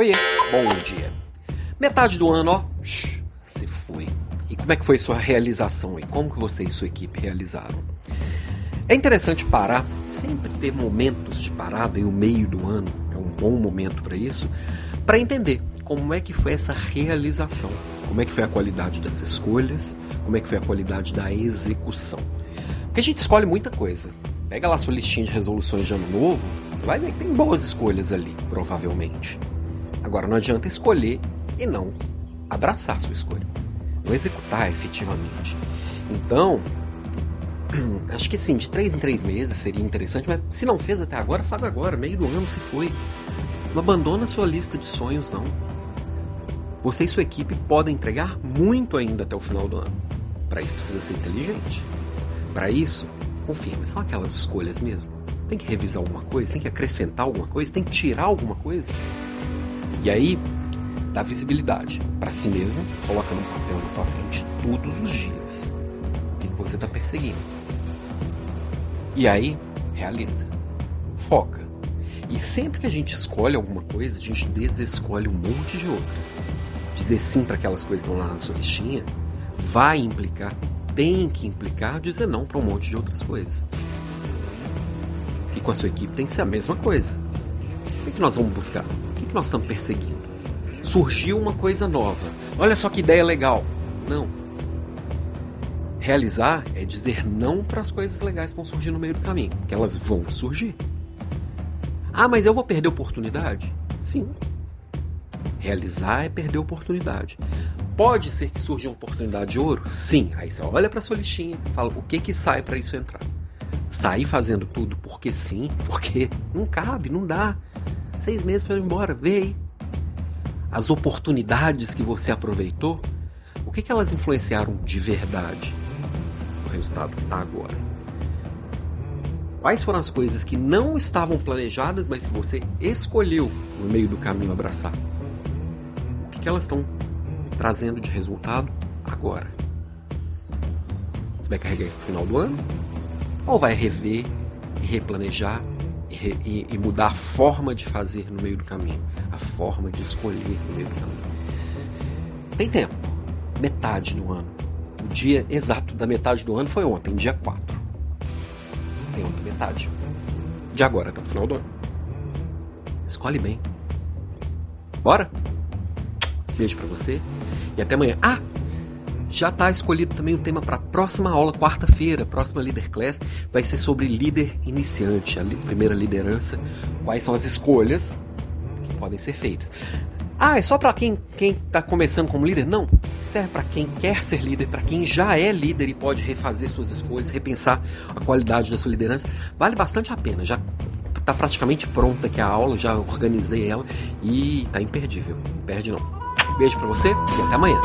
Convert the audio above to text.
Oiê, bom dia. Metade do ano, ó, se foi. E como é que foi sua realização e como que você e sua equipe realizaram? É interessante parar, sempre ter momentos de parada e o meio do ano é um bom momento para isso, para entender como é que foi essa realização, como é que foi a qualidade das escolhas, como é que foi a qualidade da execução. Porque a gente escolhe muita coisa. Pega lá sua listinha de resoluções de ano novo, você vai ver que tem boas escolhas ali, provavelmente. Agora não adianta escolher e não abraçar a sua escolha, não executar efetivamente. Então, acho que sim, de três em três meses seria interessante, mas se não fez até agora, faz agora, meio do ano se foi. Não abandona sua lista de sonhos, não. Você e sua equipe podem entregar muito ainda até o final do ano. Para isso precisa ser inteligente. Para isso, confirme, são aquelas escolhas mesmo. Tem que revisar alguma coisa, tem que acrescentar alguma coisa, tem que tirar alguma coisa. E aí, dá visibilidade para si mesmo, coloca num papel na sua frente todos os dias o que, você está perseguindo. E aí, realiza. Foca. E sempre que a gente escolhe alguma coisa, a gente desescolhe um monte de outras. Dizer sim para aquelas coisas que estão lá na sua listinha vai implicar, tem que implicar dizer não para um monte de outras coisas. E com a sua equipe tem que ser a mesma coisa. O que, que nós vamos buscar? Que, nós estamos perseguindo? Surgiu uma coisa nova. Olha só que ideia legal. Não. Realizar é dizer não para as coisas legais que vão surgir no meio do caminho, que elas vão surgir. Ah, mas eu vou perder oportunidade? Sim. Realizar é perder oportunidade. Pode ser que surja uma oportunidade de ouro? Sim. Aí você olha para sua listinha, fala o que que sai para isso entrar. Sair fazendo tudo porque sim, porque não cabe, não dá. Seis meses foi embora, vê aí. As oportunidades que você aproveitou, o que, que elas influenciaram de verdade no resultado que está agora? Quais foram as coisas que não estavam planejadas, mas que você escolheu no meio do caminho abraçar? O que, que elas estão trazendo de resultado agora? Você vai carregar isso para o final do ano? Ou vai rever e replanejar e, e, mudar a forma de fazer no meio do caminho, a forma de escolher no meio do caminho. Tem tempo, metade do ano. O dia exato da metade do ano foi ontem, dia 4. Tem outra metade. De agora até o final do ano. Escolhe bem. Bora? Beijo para você e até amanhã. Ah, já está escolhido também o tema para a próxima aula, quarta-feira, próxima Leader Class, vai ser sobre líder iniciante, a primeira liderança, quais são as escolhas que podem ser feitas. Ah, é só para quem quem está começando como líder? Não, serve para quem quer ser líder, para quem já é líder e pode refazer suas escolhas, repensar a qualidade da sua liderança. Vale bastante a pena. Já está praticamente pronta aqui a aula, já organizei ela e está imperdível. Não perde não. Beijo para você e até amanhã.